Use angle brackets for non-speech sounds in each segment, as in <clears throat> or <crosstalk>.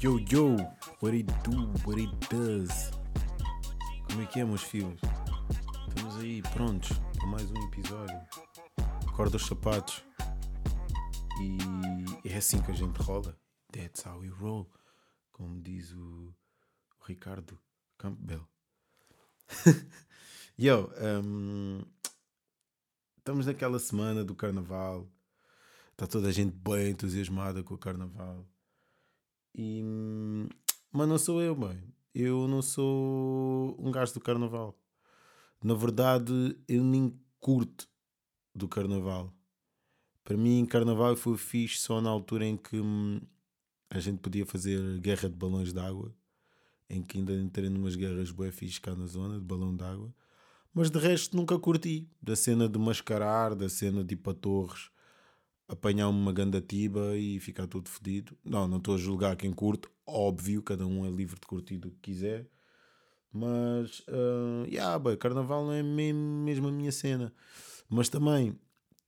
Yo, yo, what it do, what it does? Como é que é, meus filhos? Estamos aí prontos para mais um episódio. Acorda os sapatos. E é assim que a gente rola. That's how we roll. Como diz o, o Ricardo Campbell. <laughs> Yo, um, estamos naquela semana do carnaval. Está toda a gente bem entusiasmada com o carnaval. E, mas não sou eu, bem. Eu não sou um gajo do carnaval. Na verdade, eu nem curto do carnaval. Para mim, carnaval foi fixe só na altura em que hum, a gente podia fazer guerra de balões de água. Em que ainda entrei numas guerras bué fixe cá na zona de balão de água. Mas de resto nunca curti. Da cena de mascarar, da cena de ir para torres, apanhar uma gandatiba e ficar tudo fedido. Não, não estou a julgar quem curte. Óbvio, cada um é livre de curtir o que quiser. Mas, uh, yeah, bem, carnaval não é mesmo, mesmo a minha cena. Mas também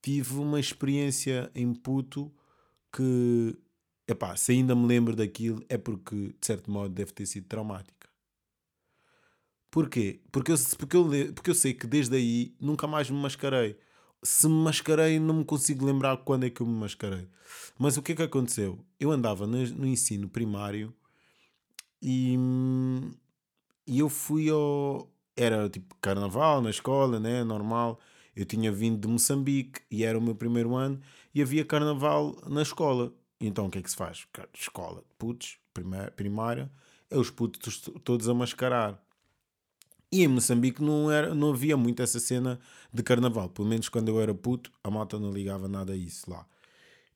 tive uma experiência em puto que, epá, se ainda me lembro daquilo é porque, de certo modo, deve ter sido traumática. Porquê? Porque eu, porque, eu, porque eu sei que desde aí nunca mais me mascarei. Se me mascarei, não me consigo lembrar quando é que eu me mascarei. Mas o que é que aconteceu? Eu andava no, no ensino primário e, e eu fui ao. Era tipo carnaval na escola, né? Normal. Eu tinha vindo de Moçambique e era o meu primeiro ano e havia carnaval na escola. Então o que é que se faz? Escola, putos, primária, é os putos todos a mascarar. E em Moçambique não, era, não havia muito essa cena de carnaval. Pelo menos quando eu era puto, a malta não ligava nada a isso lá.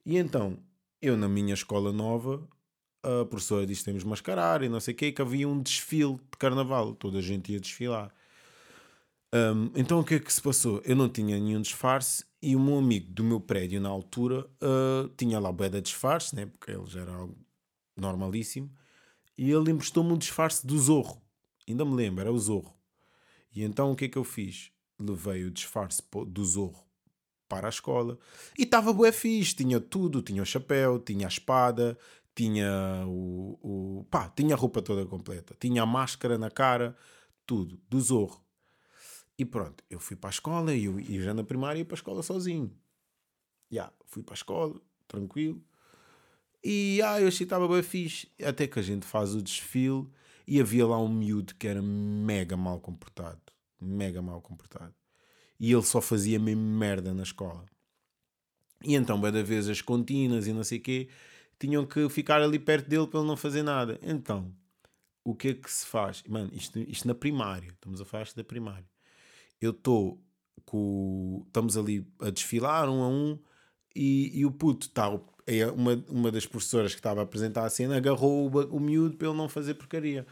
E então, eu na minha escola nova, a professora disse temos mascarar e não sei o que, que havia um desfile de carnaval. Toda a gente ia desfilar. Um, então o que é que se passou? Eu não tinha nenhum disfarce e o meu amigo do meu prédio na altura uh, tinha lá bué de disfarce, né? porque ele já era algo normalíssimo, e ele emprestou-me um disfarce do Zorro. Ainda me lembro, era o Zorro. E então o que é que eu fiz? Levei o disfarce do Zorro para a escola e estava bué fixe, tinha tudo, tinha o chapéu, tinha a espada, tinha o, o pá, tinha a roupa toda completa, tinha a máscara na cara, tudo, do Zorro. E pronto, eu fui para a escola e eu, eu já na primária ia para a escola sozinho. Já, yeah, fui para a escola, tranquilo. E ah, eu achei que estava bem fixe. Até que a gente faz o desfile e havia lá um miúdo que era mega mal comportado. Mega mal comportado. E ele só fazia mesmo merda na escola. E então, cada vez as contínuas e não sei o quê, tinham que ficar ali perto dele para ele não fazer nada. Então, o que é que se faz? Mano, isto, isto na primária. Estamos a falar da primária. Eu estou com... Estamos ali a desfilar um a um e, e o puto está uma, uma das professoras que estava a apresentar a cena agarrou o, o miúdo para ele não fazer porcaria.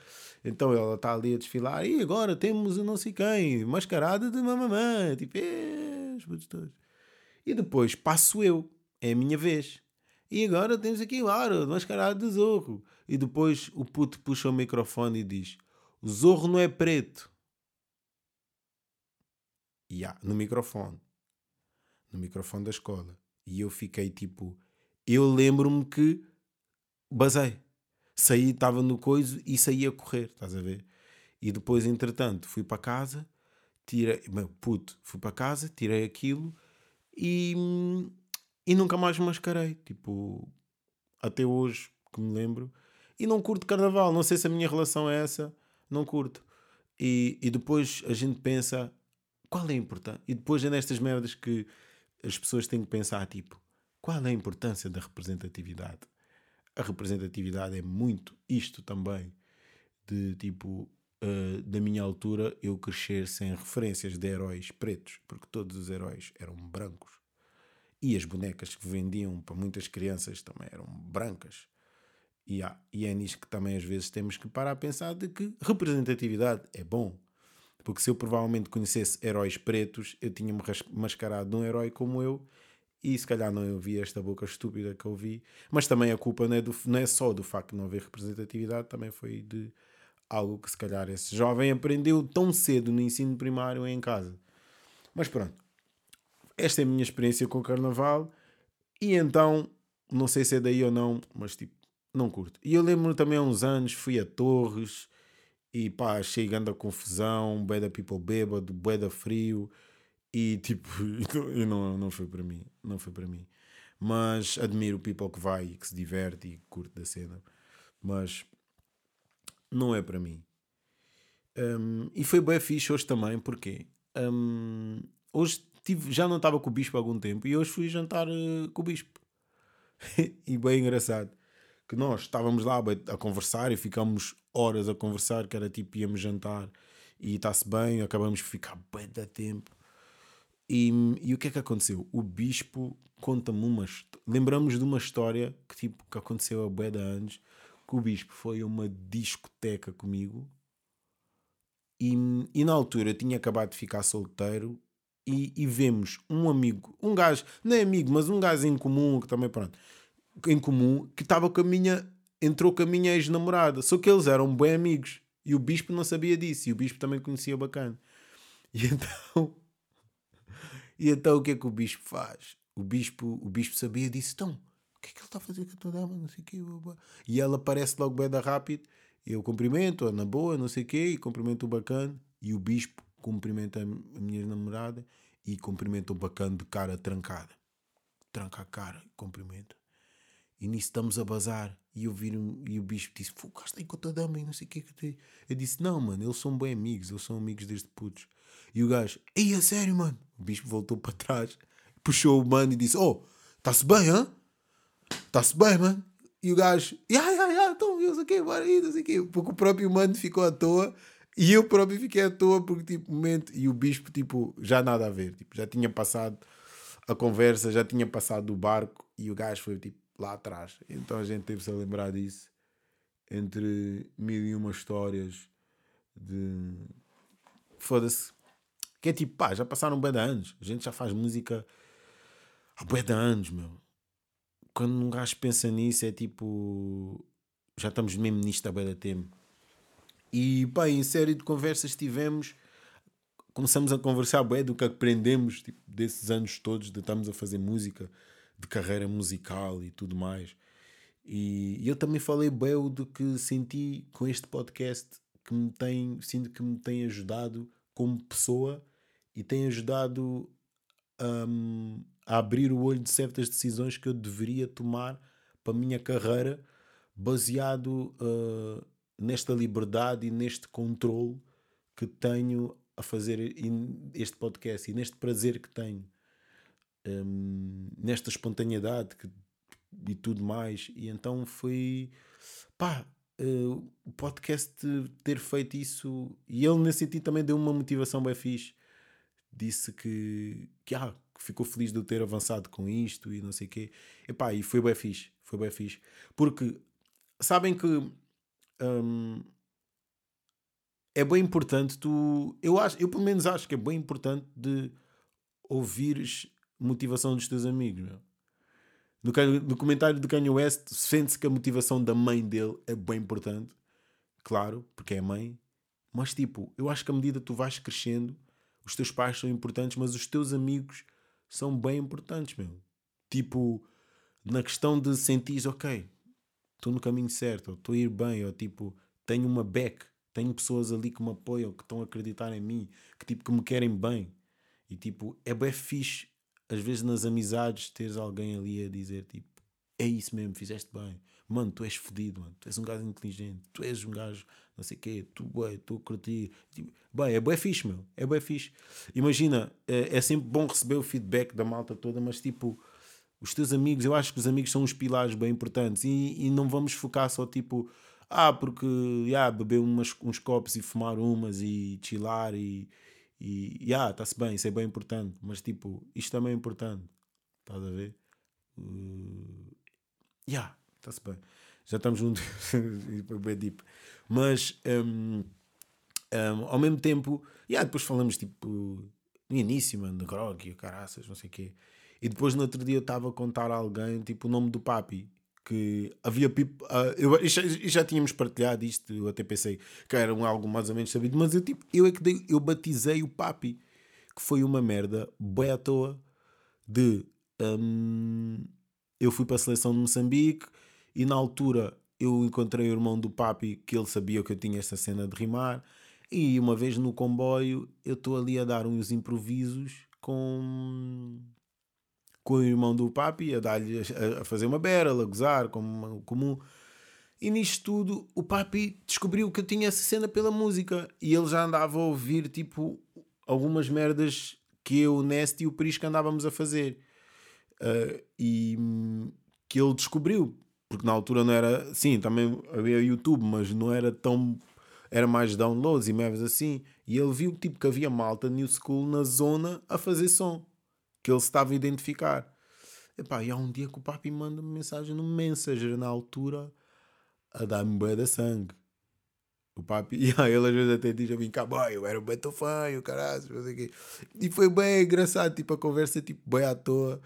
Então ela está ali a desfilar e agora temos o não sei quem, mascarada de mamamã, tipo, é, os todos. E depois passo eu, é a minha vez. E agora temos aqui o Aro, mascarado de Zorro. E depois o puto puxa o microfone e diz: O Zorro não é preto. E yeah, no microfone. No microfone da escola. E eu fiquei tipo, eu lembro-me que basei. Saí, estava no coiso e saí a correr, estás a ver? E depois, entretanto, fui para casa, tirei, puto, fui para casa, tirei aquilo e, e nunca mais mascarei. Tipo, até hoje que me lembro. E não curto carnaval, não sei se a minha relação é essa, não curto. E, e depois a gente pensa, qual é a importância? E depois é nestas merdas que as pessoas têm que pensar, tipo, qual é a importância da representatividade? A representatividade é muito isto também, de tipo, uh, da minha altura, eu crescer sem referências de heróis pretos, porque todos os heróis eram brancos. E as bonecas que vendiam para muitas crianças também eram brancas. E, há, e é nisto que também às vezes temos que parar a pensar de que representatividade é bom. Porque se eu provavelmente conhecesse heróis pretos, eu tinha-me mascarado de um herói como eu e se calhar não ouvi esta boca estúpida que eu vi, mas também a culpa não é, do, não é só do facto de não haver representatividade, também foi de algo que se calhar esse jovem aprendeu tão cedo no ensino primário em casa. Mas pronto, esta é a minha experiência com o carnaval e então não sei se é daí ou não, mas tipo, não curto. E eu lembro também há uns anos, fui a Torres e pá, achei grande a confusão, bué da people bêbado, bué da frio e tipo, <laughs> e não, não foi para mim, não foi para mim. Mas admiro o people que vai e que se diverte e curte da cena, mas não é para mim. Um, e foi bem fixe hoje também, porque um, hoje tive, já não estava com o bispo há algum tempo e hoje fui jantar uh, com o bispo. <laughs> e bem engraçado que nós estávamos lá a conversar e ficámos horas a conversar, que era tipo, íamos jantar e está-se bem, acabamos de ficar bem da tempo. E, e o que é que aconteceu? O bispo conta-me uma lembramos de uma história que tipo que aconteceu há bué de que o bispo foi a uma discoteca comigo e, e na altura eu tinha acabado de ficar solteiro e, e vemos um amigo, um gajo, não é amigo, mas um gajo em comum que também pronto, em comum que estava com a minha, entrou com a minha ex-namorada. Só que eles eram bem amigos e o bispo não sabia disso e o bispo também conhecia bacana. <laughs> E então, e então o que é que o bispo faz? O bispo, o bispo sabia disso, então o que é que ele está a fazer com a tua dama? Não sei o quê. E ela aparece logo bem da rápido. Eu cumprimento-a na boa, não sei o quê, e cumprimento o bacana. E o bispo cumprimenta a minha namorada e cumprimenta o bacana de cara trancada. Tranca a cara, cumprimenta. E nisso estamos a bazar. E eu vi e o bispo disse: Focaste aí com a tua dama e não sei o que que Eu disse: Não, mano, eles são bem amigos, eles são amigos desde putos. E o gajo: Ei, a sério, mano. O bispo voltou para trás, puxou o mano e disse: Oh, está-se bem, hã? Está-se bem, mano. E o gajo: Ya, ya, ya, então, eu sei o que, bora aí, não sei o que. Porque o próprio mano ficou à toa. E eu próprio fiquei à toa porque, tipo, momento. E o bispo, tipo, já nada a ver. Tipo, já tinha passado a conversa, já tinha passado o barco. E o gajo foi, tipo, lá atrás. Então a gente teve-se a lembrar disso entre mil e uma histórias de. Foda-se. Que é tipo, pá, já passaram bem de anos. A gente já faz música há bem de anos, meu. Quando um gajo pensa nisso, é tipo. Já estamos mesmo nisto há bem de tempo. E, pá, em série de conversas tivemos. Começamos a conversar bem do que aprendemos tipo, desses anos todos de estarmos a fazer música de carreira musical e tudo mais. E, eu também falei bem do que senti com este podcast que me tem, sinto que me tem ajudado como pessoa e tem ajudado um, a abrir o olho de certas decisões que eu deveria tomar para a minha carreira baseado uh, nesta liberdade e neste controle que tenho a fazer este podcast e neste prazer que tenho um, nesta espontaneidade que, e tudo mais. E então foi pá, uh, o podcast ter feito isso e ele nesse sentido também deu uma motivação bem fixe. Disse que, que, ah, ficou feliz de eu ter avançado com isto e não sei o quê. E, pá, e foi bem fixe. Foi bem fixe. Porque sabem que um, é bem importante tu. Eu, acho, eu pelo menos acho que é bem importante de ouvires motivação dos teus amigos, meu. No, comentário do Kanye West, sente-se que a motivação da mãe dele é bem importante. Claro, porque é mãe. Mas, tipo, eu acho que à medida que tu vais crescendo, os teus pais são importantes, mas os teus amigos são bem importantes, meu. Tipo, na questão de sentir, ok, estou no caminho certo, ou estou a ir bem, ou tipo, tenho uma back, tenho pessoas ali que me apoiam, que estão a acreditar em mim, que tipo, que me querem bem. E tipo, é bem fixe às vezes nas amizades teres alguém ali a dizer tipo é isso mesmo, fizeste bem, mano, tu és fodido, mano, tu és um gajo inteligente, tu és um gajo não sei o quê, tu, bem, a curtir. Tipo, bem, é bem fixe, meu, é bem fixe. Imagina, é, é sempre bom receber o feedback da malta toda, mas tipo, os teus amigos, eu acho que os amigos são uns pilares bem importantes. E, e não vamos focar só tipo, ah, porque, yeah, beber umas, uns copos e fumar umas e chilar e e, yeah, está-se bem, isso é bem importante, mas tipo, isto também é importante. Estás a ver? Uh, yeah, está-se bem. Já estamos juntos, <laughs> bem deep. Mas um, um, ao mesmo tempo, yeah, depois falamos tipo no início, mano, de grog e caraças, não sei o quê. E depois no outro dia eu estava a contar a alguém tipo o nome do papi que havia pipo, uh, eu, já, já tínhamos partilhado isto, eu até pensei que era um, algo mais ou menos sabido, mas eu, tipo, eu é que dei, eu batizei o papi, que foi uma merda bem à toa de um, eu fui para a seleção de Moçambique e na altura eu encontrei o irmão do papi que ele sabia que eu tinha esta cena de rimar. E uma vez no comboio eu estou ali a dar uns improvisos com, com o irmão do papi, a, dar a, a fazer uma barrel, a gozar, como comum. E nisto tudo, o papi descobriu que eu tinha essa cena pela música e ele já andava a ouvir tipo algumas merdas que eu, o Nest e o Prisca andávamos a fazer. Uh, e que ele descobriu, porque na altura não era. Sim, também havia YouTube, mas não era tão. Era mais downloads e merdas assim. E ele viu tipo, que havia malta New School na zona a fazer som, que ele se estava a identificar. Epá, e há um dia que o papi manda-me mensagem no Messenger na altura a dar-me bué da sangue. O papi, <laughs> e aí ele às vezes até diz a mim, boy, eu era um beto o caralho, não sei o quê. E foi bem engraçado, tipo, a conversa, tipo, bem à toa.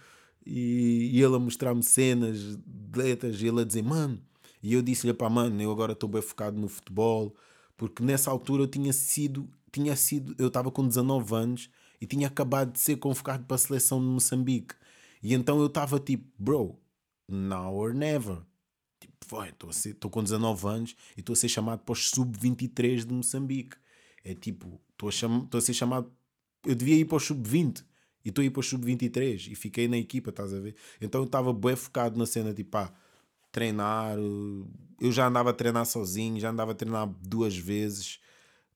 E, e ele a mostrar-me cenas, letras, e ele a dizer, mano. E eu disse-lhe, pá, mano, eu agora estou bem focado no futebol, porque nessa altura eu tinha sido, tinha sido, eu estava com 19 anos e tinha acabado de ser convocado para a seleção de Moçambique. E então eu estava tipo, bro, now or never estou com 19 anos e estou a ser chamado para os sub-23 de Moçambique. É tipo, estou a, a ser chamado. Eu devia ir para os sub-20 e estou a ir para os sub-23 e fiquei na equipa, estás a ver? Então eu estava bem focado na cena, tipo, pá, treinar. Eu já andava a treinar sozinho, já andava a treinar duas vezes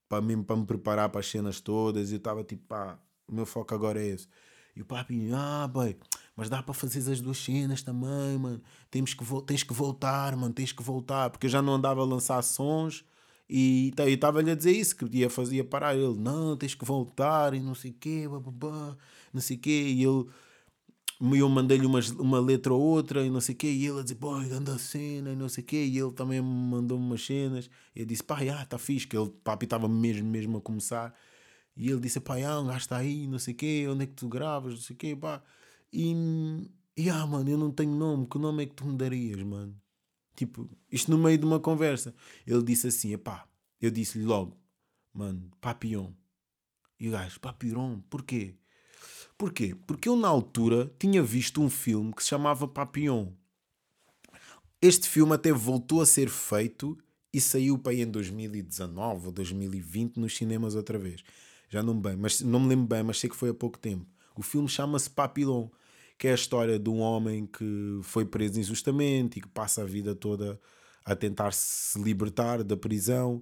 para mim, para me preparar para as cenas todas. E eu estava tipo, pá, o meu foco agora é esse. E o papi, ah, boy, mas dá para fazer as duas cenas também, mano. Temos que, tens que voltar, mano, tens que voltar. Porque eu já não andava a lançar sons e estava-lhe a dizer isso, que ia, fazer, ia parar. Ele, não, tens que voltar e não sei o quê, bababá, não sei o quê. E ele, eu mandei-lhe uma, uma letra ou outra e não sei o quê. E ele a dizer, boy, anda cena e não sei o quê. E ele também me mandou umas cenas. E eu disse, pá, já, tá fixe. Que ele, papi, estava mesmo, mesmo a começar. E ele disse, pá, ah, um gajo está aí, não sei o quê. Onde é que tu gravas, não sei o quê, pá. E, e ah, mano, eu não tenho nome. Que nome é que tu me darias, mano? Tipo, isto no meio de uma conversa. Ele disse assim: epá, eu disse-lhe logo, mano, Papillon. E o gajo, Papillon, porquê? Porquê? Porque eu na altura tinha visto um filme que se chamava Papillon. Este filme até voltou a ser feito e saiu para aí em 2019 ou 2020 nos cinemas outra vez. Já não me bem, mas não me lembro bem, mas sei que foi há pouco tempo. O filme chama-se Papillon, que é a história de um homem que foi preso injustamente e que passa a vida toda a tentar se libertar da prisão.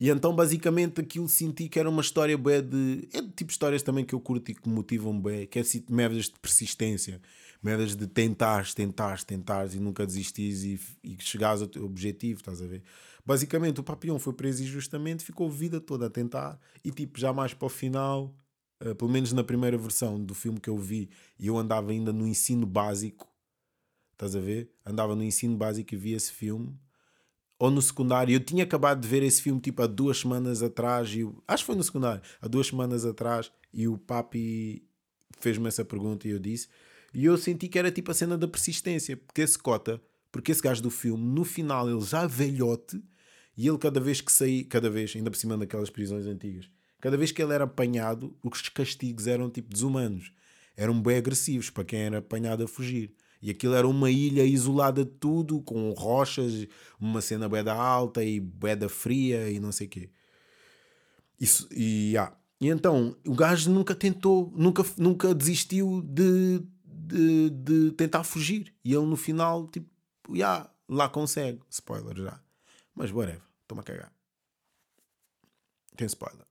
E então, basicamente, aquilo senti que era uma história bem de. É de tipo histórias também que eu curto e que me motivam bem, que é assim, merdas de persistência, merdas de tentares, tentares, tentares e nunca desistires e, e chegares ao teu objetivo, estás a ver? Basicamente, o Papillon foi preso injustamente, ficou vida toda a tentar e, tipo, já mais para o final uh, pelo menos na primeira versão do filme que eu vi, e eu andava ainda no ensino básico, estás a ver? Andava no ensino básico e vi esse filme, ou no secundário. Eu tinha acabado de ver esse filme tipo há duas semanas atrás, e eu, acho que foi no secundário, há duas semanas atrás, e o papi fez-me essa pergunta e eu disse, e eu senti que era tipo a cena da persistência, porque esse cota, porque esse gajo do filme, no final ele já velhote, e ele cada vez que saía, cada vez, ainda por cima daquelas prisões antigas, Cada vez que ele era apanhado, os castigos eram tipo desumanos. Eram bem agressivos para quem era apanhado a fugir. E aquilo era uma ilha isolada de tudo, com rochas, uma cena beda alta e beda fria e não sei o quê. Isso, e, ah. e então, o gajo nunca tentou, nunca, nunca desistiu de, de, de tentar fugir. E ele no final, tipo, yeah, lá consegue. Spoiler já. Mas whatever, toma a cagar. Tem spoiler.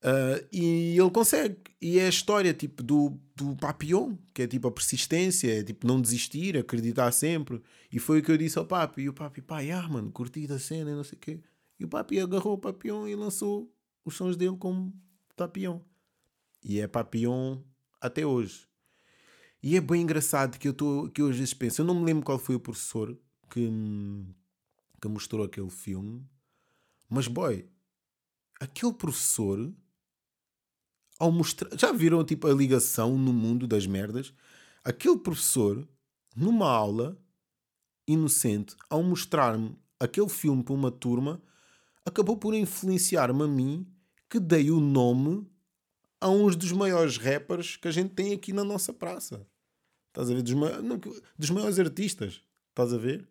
Uh, e ele consegue. E é a história tipo do, do Papillon, que é tipo a persistência, é tipo não desistir, acreditar sempre. E foi o que eu disse ao Papi. E o Papi, pá, ah, mano, curti da cena e não sei o quê. E o Papi agarrou o Papillon e lançou os sons dele como Papillon. E é Papillon até hoje. E é bem engraçado que eu, tô, que eu às vezes penso, eu não me lembro qual foi o professor que, que mostrou aquele filme, mas boy, aquele professor ao mostrar. Já viram tipo a ligação no mundo das merdas? Aquele professor, numa aula inocente, ao mostrar-me aquele filme para uma turma, acabou por influenciar-me a mim que dei o nome a uns dos maiores rappers que a gente tem aqui na nossa praça. Estás a ver? Dos, dos maiores artistas. Estás a ver?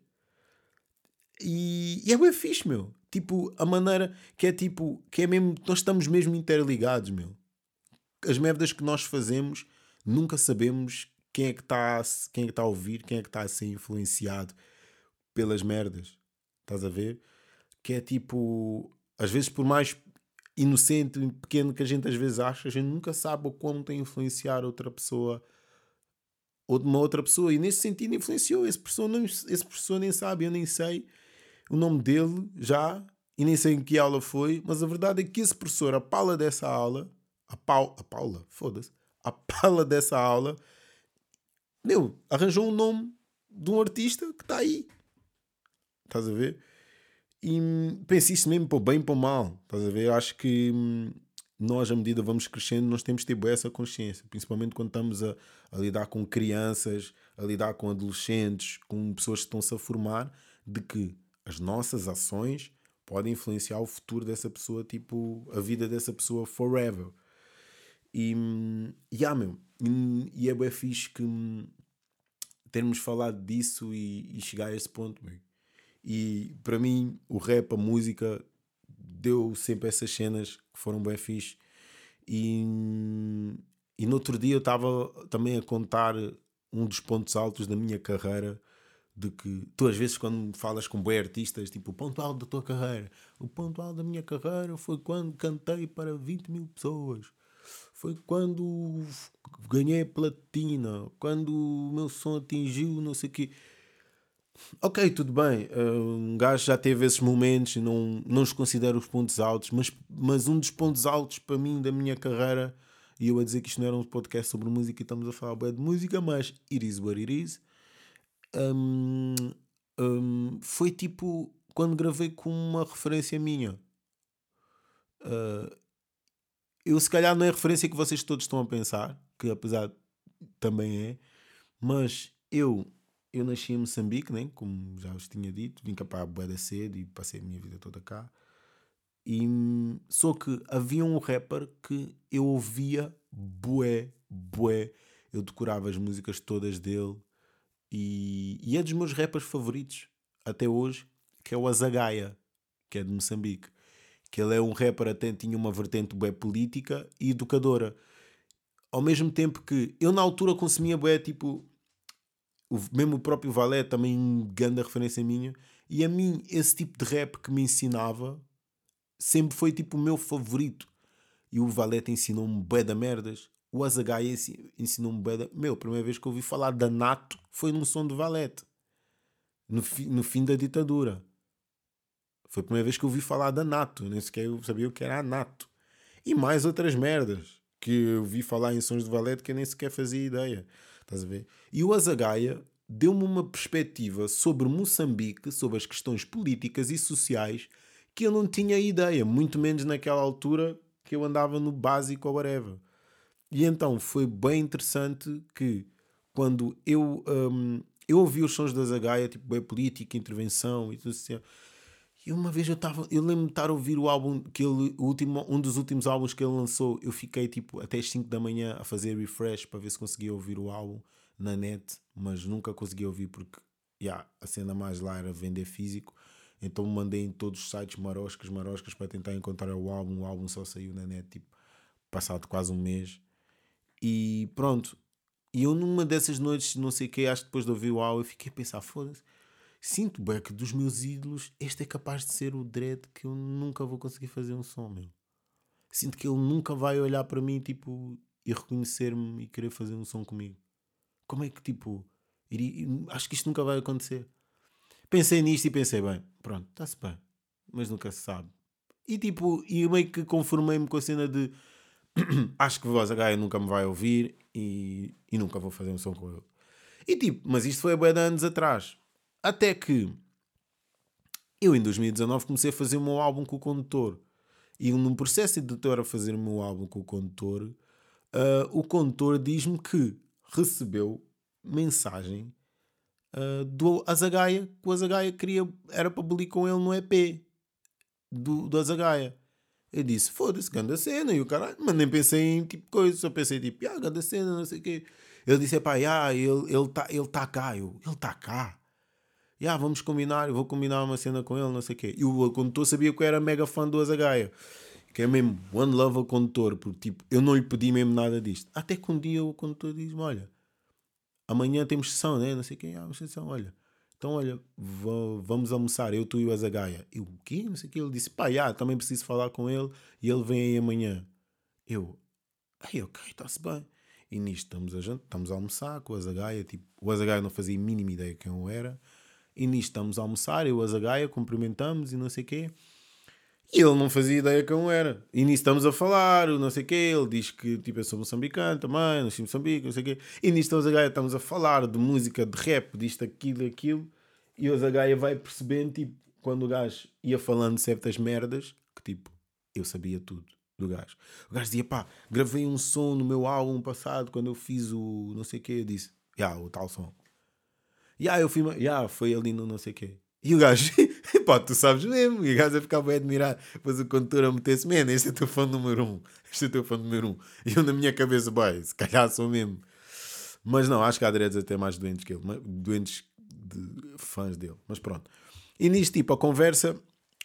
E, e é bem fixe, meu. Tipo, a maneira que é tipo, que é mesmo, nós estamos mesmo interligados, meu. As merdas que nós fazemos, nunca sabemos quem é que está quem é que está a ouvir, quem é que está a ser influenciado pelas merdas. Estás a ver? Que é tipo, às vezes por mais inocente e pequeno que a gente às vezes acha, a gente nunca sabe o quanto tem influenciar outra pessoa ou de uma outra pessoa. E nesse sentido influenciou. Esse pessoa, não, esse pessoa nem sabe, eu nem sei o nome dele já e nem sei em que aula foi, mas a verdade é que esse professor, a Paula dessa aula, a, Pau, a Paula, foda-se, a <laughs> Paula dessa aula, meu, arranjou um nome de um artista que está aí. Estás a ver? E penso isso mesmo para o bem e para o mal. Estás a ver? Acho que hum, nós, à medida que vamos crescendo, nós temos de ter essa consciência. Principalmente quando estamos a, a, lidar com crianças, a lidar com adolescentes, com pessoas que estão-se a formar, de que as nossas ações podem influenciar o futuro dessa pessoa, tipo, a vida dessa pessoa forever. E, e ah, meu, e, é bem fixe que termos falado disso e, e chegar a esse ponto, meu. E para mim, o rap, a música, deu sempre essas cenas que foram bem fixe. E, e no outro dia eu estava também a contar um dos pontos altos da minha carreira. De que tu, às vezes, quando falas com bem artistas, tipo o ponto alto da tua carreira, o ponto alto da minha carreira foi quando cantei para 20 mil pessoas, foi quando ganhei platina, quando o meu som atingiu não sei o quê. Ok, tudo bem. Eh, um gajo já teve esses momentos, não, não os considero os pontos altos, mas, mas um dos pontos altos para mim da minha carreira, e eu a dizer que isto não era um podcast sobre música e estamos a falar bem de música, mas it is what it is. Um, um, foi tipo quando gravei com uma referência minha. Uh, eu se calhar não é a referência que vocês todos estão a pensar, que apesar também é, mas eu eu nasci em Moçambique, né? como já vos tinha dito, vim cá para a Boeda cedo e passei a minha vida toda cá. E só que havia um rapper que eu ouvia bué, bué. Eu decorava as músicas todas dele e, e é dos meus rappers favoritos até hoje, que é o Azagaia, que é de Moçambique. Que ele é um rapper, até tinha uma vertente bué política e educadora. Ao mesmo tempo que eu na altura consumia bué tipo o, mesmo o próprio Valé também grande referência minha. E a mim, esse tipo de rap que me ensinava sempre foi tipo o meu favorito. E o Valete ensinou-me bué da merdas. O Azagai ensinou-me da... Meu, a primeira vez que eu ouvi falar da Nato foi num som do Valete. No, fi, no fim da ditadura. Foi a primeira vez que eu ouvi falar da Nato. Nem sequer eu sabia o que era a Nato. E mais outras merdas que eu vi falar em sons de Valete que eu nem sequer fazia ideia. Estás a ver? E o Azagaia deu-me uma perspectiva sobre Moçambique, sobre as questões políticas e sociais que eu não tinha ideia, muito menos naquela altura que eu andava no básico ou whatever. E então foi bem interessante que quando eu, um, eu ouvi os sons da Zagaia, tipo bem política, intervenção e tudo assim. E uma vez eu estava, eu lembro-me de estar a ouvir o álbum que ele, o último, um dos últimos álbuns que ele lançou. Eu fiquei tipo até as 5 da manhã a fazer refresh para ver se conseguia ouvir o álbum na net, mas nunca consegui ouvir porque yeah, a cena mais lá era vender físico. Então mandei em todos os sites maroscas, maroscas para tentar encontrar o álbum. O álbum só saiu na net tipo passado quase um mês. E pronto. E eu numa dessas noites, não sei o que, acho que depois de ouvir o álbum, eu fiquei a pensar, foda-se sinto bem que dos meus ídolos, este é capaz de ser o dread que eu nunca vou conseguir fazer um som, meu. Sinto que ele nunca vai olhar para mim, tipo, e reconhecer-me e querer fazer um som comigo. Como é que, tipo, iria... acho que isto nunca vai acontecer. Pensei nisto e pensei, bem, pronto, está-se bem, mas nunca se sabe. E tipo, e meio que conformei-me com a cena de <clears throat> acho que Voz H nunca me vai ouvir e, e nunca vou fazer um som com ele. E tipo, mas isto foi há de anos atrás. Até que eu em 2019 comecei a fazer o meu álbum com o condutor. E num processo de a fazer o meu álbum com o condutor, uh, o condutor diz-me que recebeu mensagem uh, do Azagaia, que o Azagaia queria, era para abolir com ele no EP do, do Azagaia. Eu disse, foda-se, grande cena, e o caralho, mas nem pensei em tipo coisa, só pensei tipo, ah, grande cena, não sei o quê. Ele disse: pá, yeah, ele está ele tá, cá. Eu, ele está cá. Yeah, vamos combinar, eu vou combinar uma cena com ele, não sei o quê. E o condutor sabia que eu era mega fã do Azagaia. Que é mesmo one love ao condutor, porque tipo, eu não lhe pedi mesmo nada disto. Até que um dia o condutor diz-me: Olha, amanhã temos sessão, né? Não sei quem, ah, sessão, olha. Então, olha, vamos almoçar, eu, tu e o Azagaia. Eu, o quê? Não sei o quê. Ele disse: Pá, já, também preciso falar com ele e ele vem aí amanhã. Eu, aí, ok, está-se bem. E nisto estamos a, estamos a almoçar com o Azagaia. Tipo, o Azagaia não fazia a mínima ideia quem eu era. E nisto estamos a almoçar, eu e o Azagaia cumprimentamos e não sei o quê. E ele não fazia ideia quem era. E nisso estamos a falar, não sei o quê. Ele diz que tipo, eu sou moçambicano também, nasci em Moçambique, não sei o quê. E nisso o Azagaia estamos a falar de música, de rap, disto, aquilo, aquilo. E o Azagaia vai percebendo, tipo, quando o gajo ia falando certas merdas, que tipo, eu sabia tudo do gajo. O gajo dizia, pá, gravei um som no meu álbum passado quando eu fiz o não sei o quê. Eu disse, já, yeah, o tal som. Já, yeah, eu fui, já, yeah, foi ali no não sei o quê. E o gajo, <laughs> pá, tu sabes mesmo. E o gajo a ficar bem admirado. Depois o condutor a meter-se, man, este é teu fã número um. Este é teu fã número um. <laughs> E eu na minha cabeça, vai, se calhar sou mesmo. Mas não, acho que há dreads até mais doentes que ele. Doentes de fãs dele. Mas pronto. E nisto, tipo, a conversa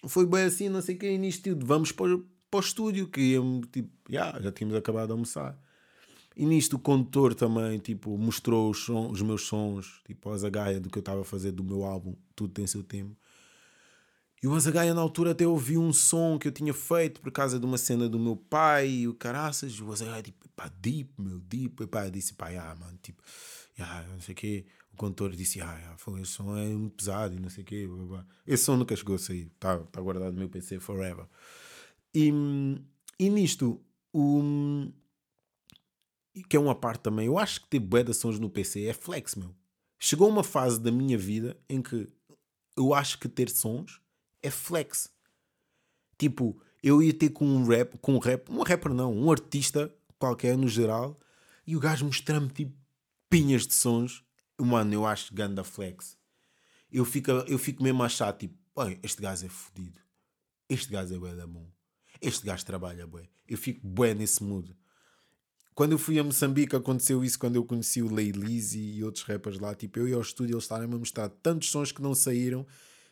foi bem assim, não sei o quê. E nisto, tipo, vamos para, para o estúdio, que íamos, tipo, yeah, já tínhamos acabado de almoçar. E nisto o condutor também, tipo, mostrou os, os meus sons, tipo, a Azagaia do que eu estava a fazer do meu álbum, tudo tem seu tempo. E o Azagaia na altura até ouviu um som que eu tinha feito por causa de uma cena do meu pai e o caraças. O Azagaia, tipo, pá, deep, meu, deep. E pá, eu disse, pá, ah, mano, tipo, ah, não sei o quê. O condutor disse, ah, ah foi, esse som é muito pesado e não sei o quê. Blá, blá. Esse som nunca chegou a sair, está tá guardado no meu PC forever. E, e nisto, o, que é uma parte também, eu acho que ter bué de sons no PC é flex, meu. Chegou uma fase da minha vida em que eu acho que ter sons é flex. Tipo, eu ia ter com um rap, com um rap, um rapper não, um artista qualquer no geral, e o gajo mostrando-me tipo pinhas de sons. Mano, eu acho ganda flex. Eu fico, eu fico mesmo a achar tipo, este gajo é fodido. Este gajo é bué da bom. Este gajo trabalha bué. Eu fico bué nesse mood. Quando eu fui a Moçambique aconteceu isso quando eu conheci o Leilize e outros rappers lá. Tipo, eu ia ao estúdio eles estarem a mostrar tantos sons que não saíram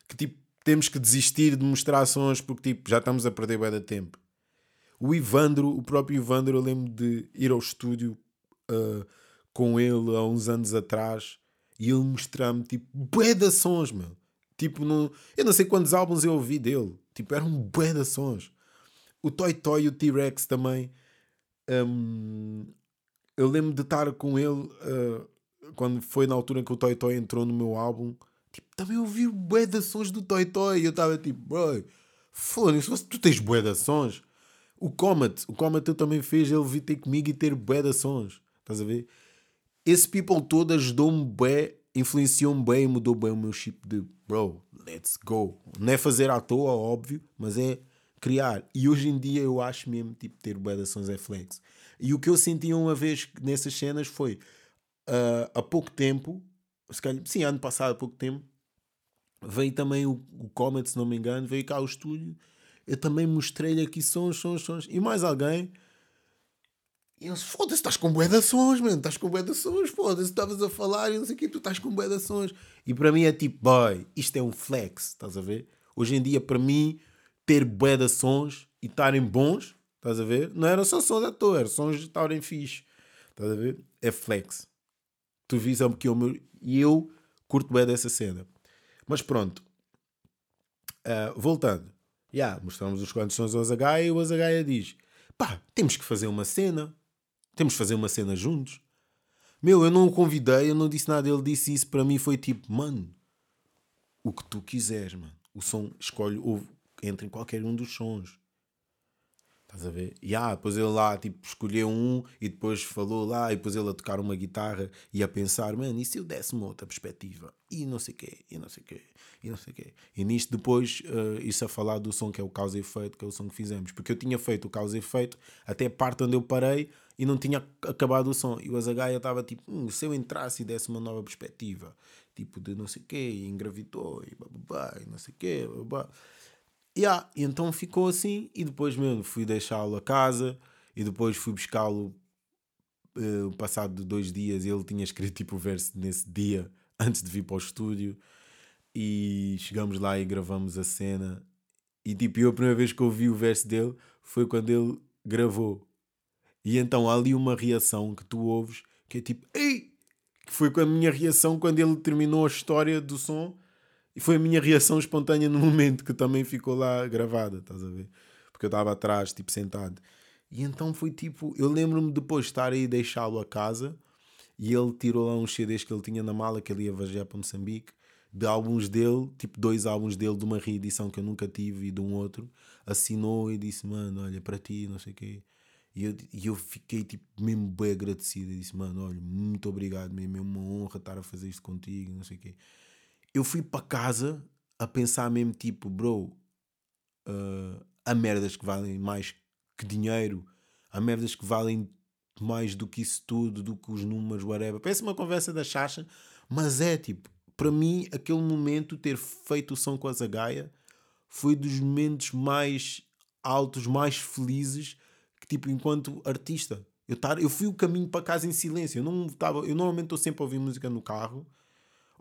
que tipo, temos que desistir de mostrar sons porque tipo, já estamos a perder bem da tempo. O Ivandro, o próprio Ivandro, eu lembro de ir ao estúdio uh, com ele há uns anos atrás e ele mostrar-me tipo bué de sons, meu. Tipo, não, eu não sei quantos álbuns eu ouvi dele. Tipo, eram bué de sons. O Toy Toy e o T-Rex também um, eu lembro de estar com ele uh, quando foi na altura em que o Toy Toy entrou no meu álbum. Tipo, também ouvi bué de sons do Toy Toy. E eu estava tipo, bro, foda-se, tu tens bué de sons. O Comet, o Comet eu também fez ele vir ter comigo e ter bué de sons. Estás a ver? Esse people todo ajudou-me bué, influenciou-me bem e mudou bem o meu chip de bro, let's go. Não é fazer à toa, óbvio, mas é criar. E hoje em dia eu acho mesmo tipo ter sons é flex. E o que eu senti uma vez nessas cenas foi uh, há pouco tempo, se calhar, sim, ano passado, há pouco tempo, veio também o, o Comet, se não me engano, veio cá ao estúdio. Eu também mostrei-lhe aqui sons, sons, sons. E mais alguém. E eles, foda-se, estás com bué de sons, mano. Estás com bué de sons, foda-se, estavas a falar e não sei o tu estás com bué de sons. E para mim é tipo, boy, isto é um flex, estás a ver? Hoje em dia, para mim, ter bué de sons e estarem bons, estás a ver? Não eram só sons à toa, eram sons de estarem fixe, estás a ver? É flex. Tu visam que eu, e eu curto bem dessa cena. Mas pronto, uh, voltando, já yeah, mostramos os quantos sons ao Azagaia e o Azagaia diz: pá, temos que fazer uma cena, temos que fazer uma cena juntos. Meu, eu não o convidei, eu não disse nada, ele disse isso para mim. Foi tipo, mano, o que tu quiseres, mano. O som, escolhe, ouve, entra em qualquer um dos sons. Estás a ver? E ah, depois ele lá tipo, escolheu um e depois falou lá e depois ele a tocar uma guitarra e a pensar, mano, e se eu desse uma outra perspectiva? E não sei o quê, e não sei o quê, e não sei o quê. E nisto depois, uh, isso a falar do som que é o causa e efeito, que é o som que fizemos. Porque eu tinha feito o causa e efeito até a parte onde eu parei e não tinha acabado o som. E o Azagaia estava tipo, hum, se eu entrasse e desse uma nova perspectiva, tipo de não sei o quê, e engravidou, e babá, e não sei o quê. Yeah, e então ficou assim, e depois mesmo fui deixá-lo a casa, e depois fui buscá-lo uh, passado dois dias, ele tinha escrito tipo o verso nesse dia, <laughs> antes de vir para o estúdio. E chegamos lá e gravamos a cena. E tipo, eu a primeira vez que ouvi o verso dele foi quando ele gravou. E então há ali uma reação que tu ouves que é tipo, ei! Que foi com a minha reação quando ele terminou a história do som. E foi a minha reação espontânea no <laughs> momento que também ficou lá gravada, estás a ver? Porque eu estava atrás, tipo, sentado. E então foi tipo, eu lembro-me depois de estar aí deixá-lo a casa e ele tirou lá uns CDs que ele tinha na mala que ele ia viajar para Moçambique, de álbuns dele, tipo dois álbuns dele, de uma reedição que eu nunca tive e de um outro, assinou e disse, mano, olha, para ti, não sei o quê. E eu, e eu fiquei tipo mesmo bem agradecido. e disse, mano, olha, muito obrigado mesmo, é uma honra estar a fazer isto contigo, não sei o quê. Eu fui para casa a pensar mesmo tipo, bro, uh, há merdas que valem mais que dinheiro, há merdas que valem mais do que isso tudo, do que os números, whatever. Parece uma conversa da chacha, mas é tipo, para mim, aquele momento, ter feito o som com a Zagaia, foi dos momentos mais altos, mais felizes, que tipo, enquanto artista. Eu, tar, eu fui o caminho para casa em silêncio. Eu, não tava, eu normalmente estou sempre a ouvir música no carro,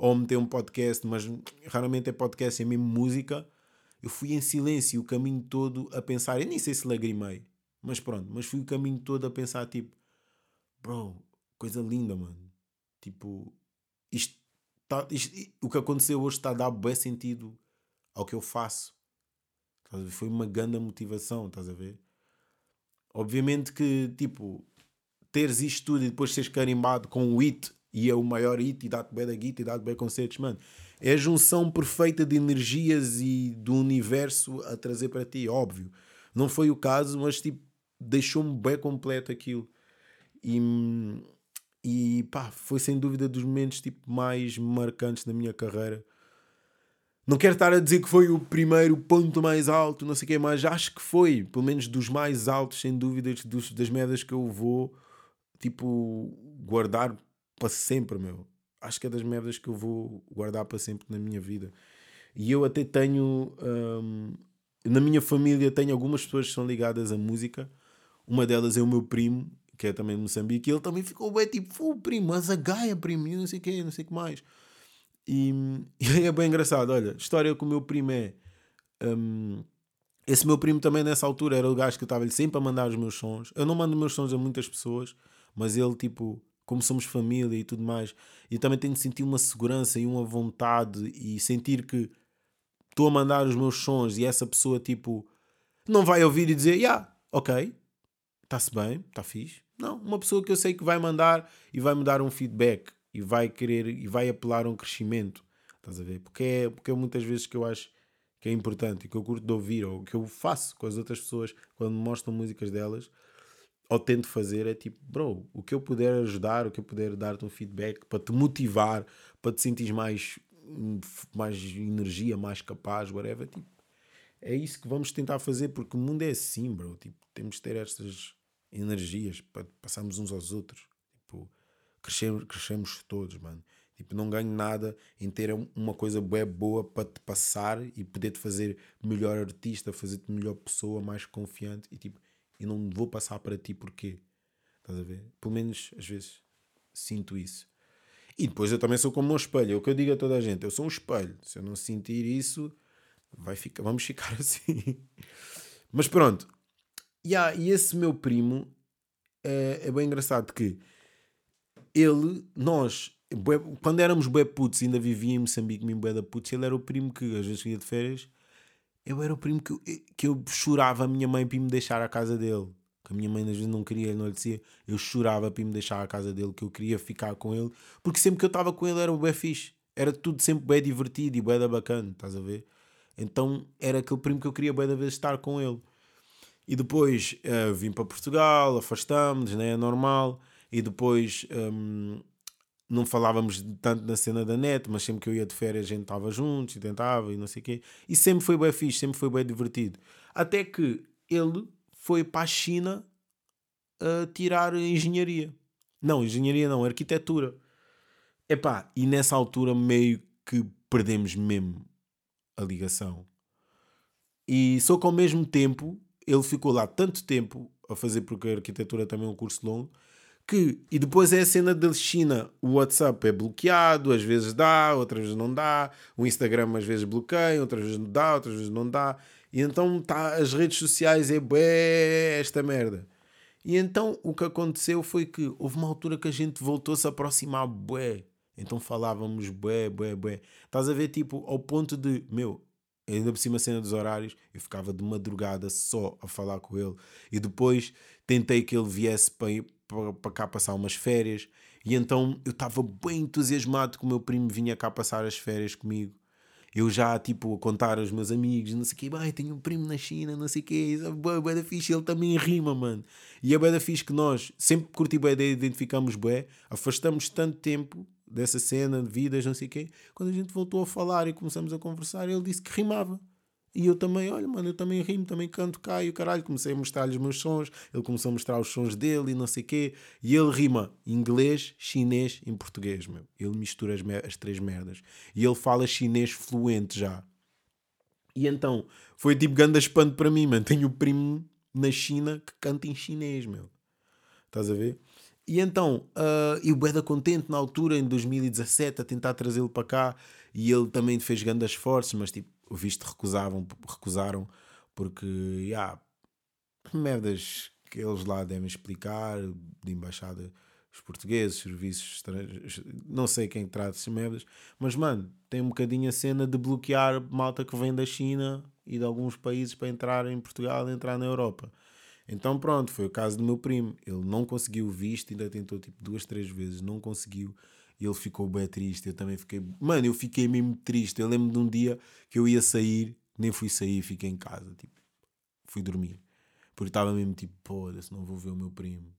ou meter um podcast, mas raramente é podcast, é mesmo música. Eu fui em silêncio o caminho todo a pensar. Eu nem sei se lagrimei, mas pronto. Mas fui o caminho todo a pensar, tipo, bro, coisa linda, mano. Tipo, isto, tá, isto o que aconteceu hoje está a dar bem sentido ao que eu faço. Foi uma grande motivação, estás a ver? Obviamente que, tipo, teres isto tudo e depois seres carimbado com o hit e é o maior hit e dá-te bem da guita e dá-te bem concertos, mano. É a junção perfeita de energias e do universo a trazer para ti, óbvio. Não foi o caso, mas tipo, deixou-me bem completo aquilo. E, e pá, foi sem dúvida dos momentos tipo, mais marcantes da minha carreira. Não quero estar a dizer que foi o primeiro ponto mais alto, não sei o quê, mas acho que foi, pelo menos dos mais altos, sem dúvidas, dos, das merdas que eu vou, tipo, guardar para sempre, meu. Acho que é das merdas que eu vou guardar para sempre na minha vida. E eu até tenho. Hum, na minha família, tenho algumas pessoas que são ligadas à música. Uma delas é o meu primo, que é também de Moçambique. E ele também ficou bem tipo, o primo, mas a Gaia, primo, e não sei o que, não sei o que mais. E, <laughs> e é bem engraçado. Olha, história com o meu primo é. Um, esse meu primo também nessa altura era o gajo que estava sempre a mandar os meus sons. Eu não mando meus sons a muitas pessoas, mas ele tipo como somos família e tudo mais. E também tenho de sentir uma segurança e uma vontade e sentir que estou a mandar os meus sons e essa pessoa, tipo, não vai ouvir e dizer, yeah, ok, está-se bem, está fixe. Não, uma pessoa que eu sei que vai mandar e vai me dar um feedback e vai querer e vai apelar a um crescimento. Estás a ver? Porque é, porque é muitas vezes que eu acho que é importante e que eu curto de ouvir ou que eu faço com as outras pessoas quando me mostram músicas delas ou tento fazer é tipo, bro, o que eu puder ajudar, o que eu puder dar-te um feedback para te motivar, para te sentir mais, mais energia, mais capaz, whatever, tipo, é isso que vamos tentar fazer porque o mundo é assim, bro. Tipo, temos de ter estas energias para passarmos uns aos outros. Tipo, crescemos, crescemos todos, mano. Tipo, não ganho nada em ter uma coisa bem boa para te passar e poder te fazer melhor artista, fazer-te melhor pessoa, mais confiante e tipo, e não vou passar para ti porque estás a ver? Pelo menos às vezes sinto isso. E depois eu também sou como um espelho. É o que eu digo a toda a gente. Eu sou um espelho. Se eu não sentir isso, vai ficar, <laughs> vamos ficar assim. Mas pronto. Yeah, e esse meu primo é, é bem engraçado que ele, nós, quando éramos bué putos, ainda vivia em Moçambique, mesmo bué da putos, ele era o primo que às vezes ia de férias eu era o primo que eu, que eu chorava a minha mãe para me deixar à casa dele. Que a minha mãe às vezes não queria, ele não lhe dizia. Eu chorava para me deixar à casa dele, que eu queria ficar com ele. Porque sempre que eu estava com ele era o bem fixe. Era tudo sempre bem divertido e bem da bacana, estás a ver? Então era aquele primo que eu queria bem da vez estar com ele. E depois uh, vim para Portugal, afastamos, né? é normal. E depois um, não falávamos tanto na cena da net, mas sempre que eu ia de férias a gente estava juntos e tentava e não sei o quê. E sempre foi bem fixe, sempre foi bem divertido. Até que ele foi para a China a tirar engenharia. Não, engenharia não, arquitetura. Epá, e nessa altura meio que perdemos mesmo a ligação. E só que ao mesmo tempo, ele ficou lá tanto tempo a fazer, porque a arquitetura também é um curso longo, Que, e depois é a cena da China. O WhatsApp é bloqueado, às vezes dá, outras vezes não dá. O Instagram às vezes bloqueia, outras vezes não dá, outras vezes não dá. E então tá, as redes sociais é bué esta merda. E então o que aconteceu foi que houve uma altura que a gente voltou-se a aproximar bué. Então falávamos bué, bué, bué. Estás a ver, tipo, ao ponto de, meu, ainda por cima a cena dos horários, eu ficava de madrugada só a falar com ele. E depois tentei que ele viesse para, para, cá passar umas férias. E então eu estava bem entusiasmado que o meu primo vinha cá passar as férias comigo. Eu já, tipo, a contar aos meus amigos, não sei o quê, bem, tenho um primo na China, não sei o quê, é bué da fixe, ele também rima, mano. E é bué da fixe que nós, sempre curti bué, identificamos bué, afastamos tanto tempo dessa cena de vidas, não sei o quê, quando a gente voltou a falar e começamos a conversar, ele disse que rimava. E eu também, olha, mano, eu também rimo, também canto cá e o caralho. Comecei a mostrar-lhe os meus sons, ele começou a mostrar os sons dele e não sei o quê. E ele rima inglês, chinês em português, meu. Ele mistura as, as três merdas. E ele fala chinês fluente já. E então, foi tipo ganda espanto para mim, mano. Tenho o primo na China que canta em chinês, meu. Estás a ver? E então, uh, e o Beda contente na altura, em 2017, a tentar trazê-lo para cá. E ele também fez grandes esforços, mas tipo, o visto recusavam, recusaram porque, yeah, merdas que eles lá devem explicar, de embaixada, os portugueses, serviços estrangeiros, não sei quem trata essas merdas, mas mano, tem um bocadinho a cena de bloquear malta que vem da China e de alguns países para entrar em Portugal e entrar na Europa. Então pronto, foi o caso do meu primo. Ele não conseguiu o visto, ainda tentou tipo duas, três vezes, não conseguiu. E ele ficou bem triste. Eu também fiquei. Mano, eu fiquei mesmo triste. Eu lembro de um dia que eu ia sair, nem fui sair, fiquei em casa. Tipo, fui dormir. Porque estava mesmo tipo, foda-se, não vou ver o meu primo.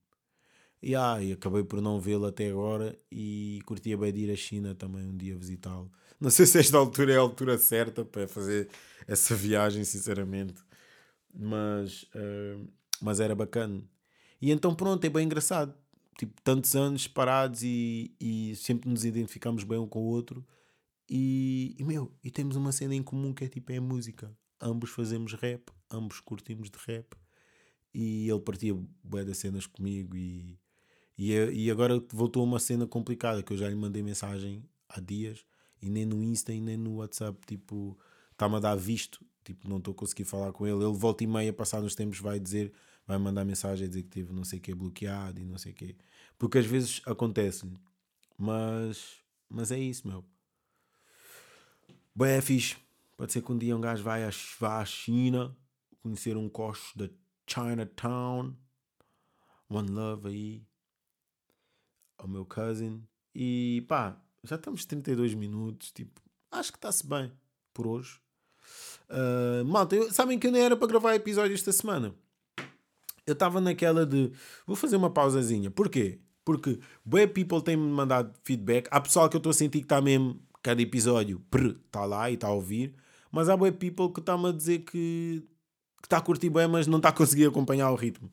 E, ah, e acabei por não vê-lo até agora. E curtia bem de ir à China também um dia visitá-lo. <laughs> Não sei se esta altura é a altura certa para fazer essa viagem, sinceramente. Mas, uh, mas era bacana. E então, pronto, é bem engraçado tipo, tantos anos parados e, e sempre nos identificamos bem um com o outro. E, e, meu, e temos uma cena em comum que é tipo é a música. Ambos fazemos rap, ambos curtimos de rap. E ele partia bué das cenas comigo e, e, e agora voltou uma cena complicada que eu já lhe mandei mensagem há dias e nem no Insta e nem no WhatsApp, tipo, está-me a dar visto, tipo, não estou a conseguir falar com ele. Ele volta e meia, passar nos tempos, vai dizer vai mandar mensagem a dizer que teve não sei o que bloqueado e não sei o que. Porque às vezes acontece-lhe. Mas, mas é isso, meu. Bem, é fixe. Pode ser que um dia um gajo vá à China conhecer um costo da Chinatown. One Love aí. Ao meu cousin. E pá, já estamos 32 minutos. Tipo, acho que está-se bem por hoje. Uh, malta, eu, sabem que eu nem era para gravar episódio esta semana eu estava naquela de vou fazer uma pausazinha. Porquê? Porque web people têm-me mandado feedback. Há pessoal que eu estou a sentir que está mesmo, cada episódio, está lá e está a ouvir. Mas há web people que está-me a dizer que está a curtir bem, mas não está a conseguir acompanhar o ritmo.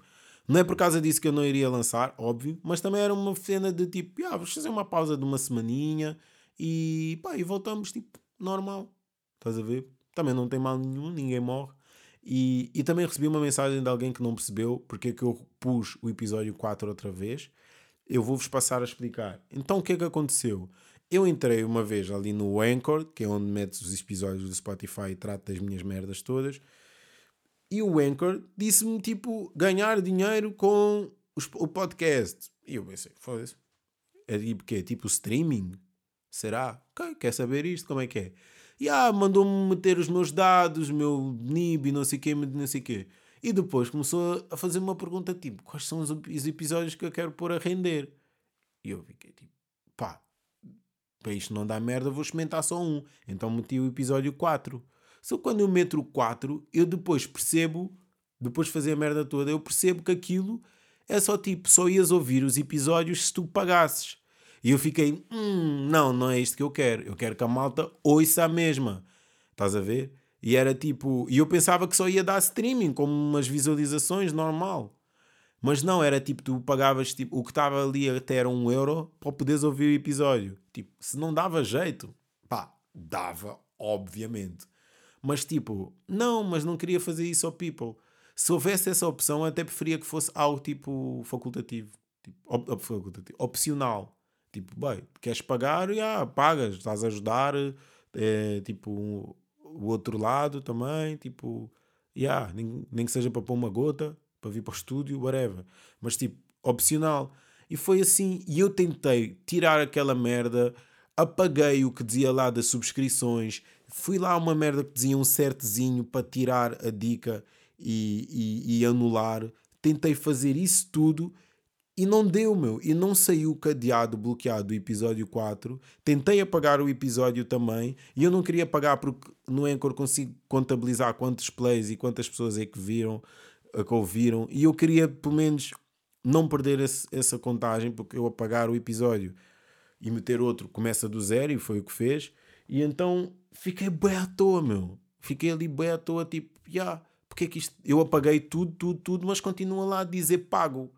Não é por causa disso que eu não iria lançar, óbvio, mas também era uma cena de tipo, ah, vamos fazer uma pausa de uma semaninha e pá, e voltamos tipo normal. Estás a ver? Também não tem mal nenhum, ninguém morre. E, e também recebi uma mensagem de alguém que não percebeu porque é que eu pus o episódio 4 outra vez. Eu vou-vos passar a explicar. Então o que é que aconteceu? Eu entrei uma vez ali no Anchor, que é onde metes os episódios do Spotify e trato das minhas merdas todas. E o Anchor disse-me tipo ganhar dinheiro com os, o podcast. E eu pensei, foda-se. É tipo que é tipo streaming? Será? Okay, quer saber isto? Como é que é? E ah, mandou-me meter os meus dados, meu NIB e não sei o quê, não sei quê. E depois começou a fazer uma pergunta tipo, quais são os episódios que eu quero pôr a render? E eu fiquei tipo, pá, para isto não dar merda, vou experimentar só um. Então meti o episódio 4. Só quando eu meto o 4, eu depois percebo, depois de fazer a merda toda, eu percebo que aquilo é só tipo, só ias ouvir os episódios se tu pagasses. E eu fiquei, hum, não, não é isto que eu quero. Eu quero que a malta ouça a mesma. Estás a ver? E era tipo, e eu pensava que só ia dar streaming, como umas visualizações normal. Mas não, era tipo, tu pagavas tipo, o que estava ali até era um euro para poderes ouvir o episódio. Tipo, se não dava jeito, pá, dava, obviamente. Mas tipo, não, mas não queria fazer isso ao people. Se houvesse essa opção, até preferia que fosse algo tipo facultativo. Tipo, op, facultativo, opcional. Tipo, bem, queres pagar? Já, yeah, pagas, estás a ajudar. É, tipo, um, o outro lado também. Tipo, yeah, nem, nem que seja para pôr uma gota, para vir para o estúdio, whatever. Mas, tipo, opcional. E foi assim. E eu tentei tirar aquela merda, apaguei o que dizia lá das subscrições, fui lá uma merda que dizia um certezinho para tirar a dica e, e, e anular. Tentei fazer isso tudo e não deu, meu. E não saiu cadeado, bloqueado o episódio 4. Tentei apagar o episódio também. E eu não queria apagar porque no Anchor consigo contabilizar quantos plays e quantas pessoas é que viram, que ouviram. E eu queria, pelo menos, não perder esse, essa contagem, porque eu apagar o episódio e meter outro começa do zero, e foi o que fez. E então fiquei bem à toa, meu. Fiquei ali bem à toa, tipo, já, yeah, porque é que isto. Eu apaguei tudo, tudo, tudo, mas continua lá a dizer pago.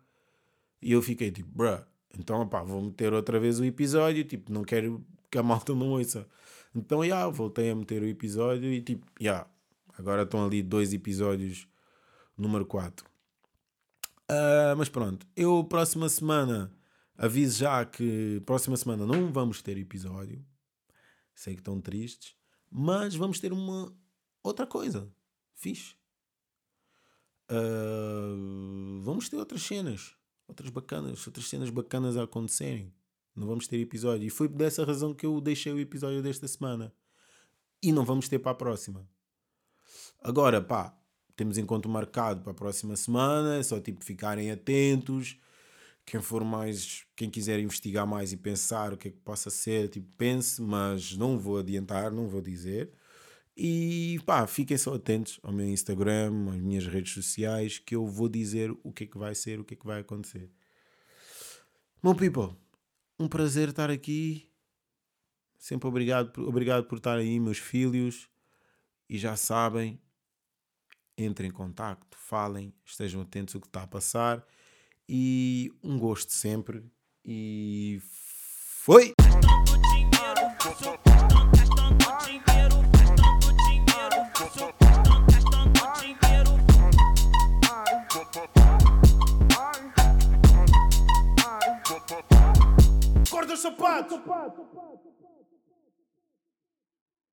E eu fiquei tipo, bruh, então pá, vou meter outra vez o episódio, tipo, não quero que a malta não ouça. Então, já, yeah, voltei a meter o episódio e tipo, já, yeah, agora estão ali dois episódios, número 4. Uh, ah, mas pronto, eu próxima semana aviso já que próxima semana não vamos ter episódio. Sei que estão tristes, mas vamos ter uma outra coisa. Fixe. Uh, vamos ter outras cenas outras bacanas, outras cenas bacanas a acontecerem. Não vamos ter episódio. E foi dessa razão que eu deixei o episódio desta semana. E não vamos ter para a próxima. Agora, pá, temos encontro marcado para a próxima semana. É só tipo ficarem atentos. Quem for mais, quem quiser investigar mais e pensar o que é que possa ser, tipo, pense, mas não vou adiantar, não vou dizer. E pá, fiquem só atentos ao meu Instagram, às minhas redes sociais, que eu vou dizer o que é que vai ser, o que é que vai acontecer. Bom, people, um prazer estar aqui. Sempre obrigado, obrigado por estar aí, meus filhos. E já sabem, entrem em contacto, falem, estejam atentos ao que está a passar. E um gosto sempre. E foi! corda os sapato.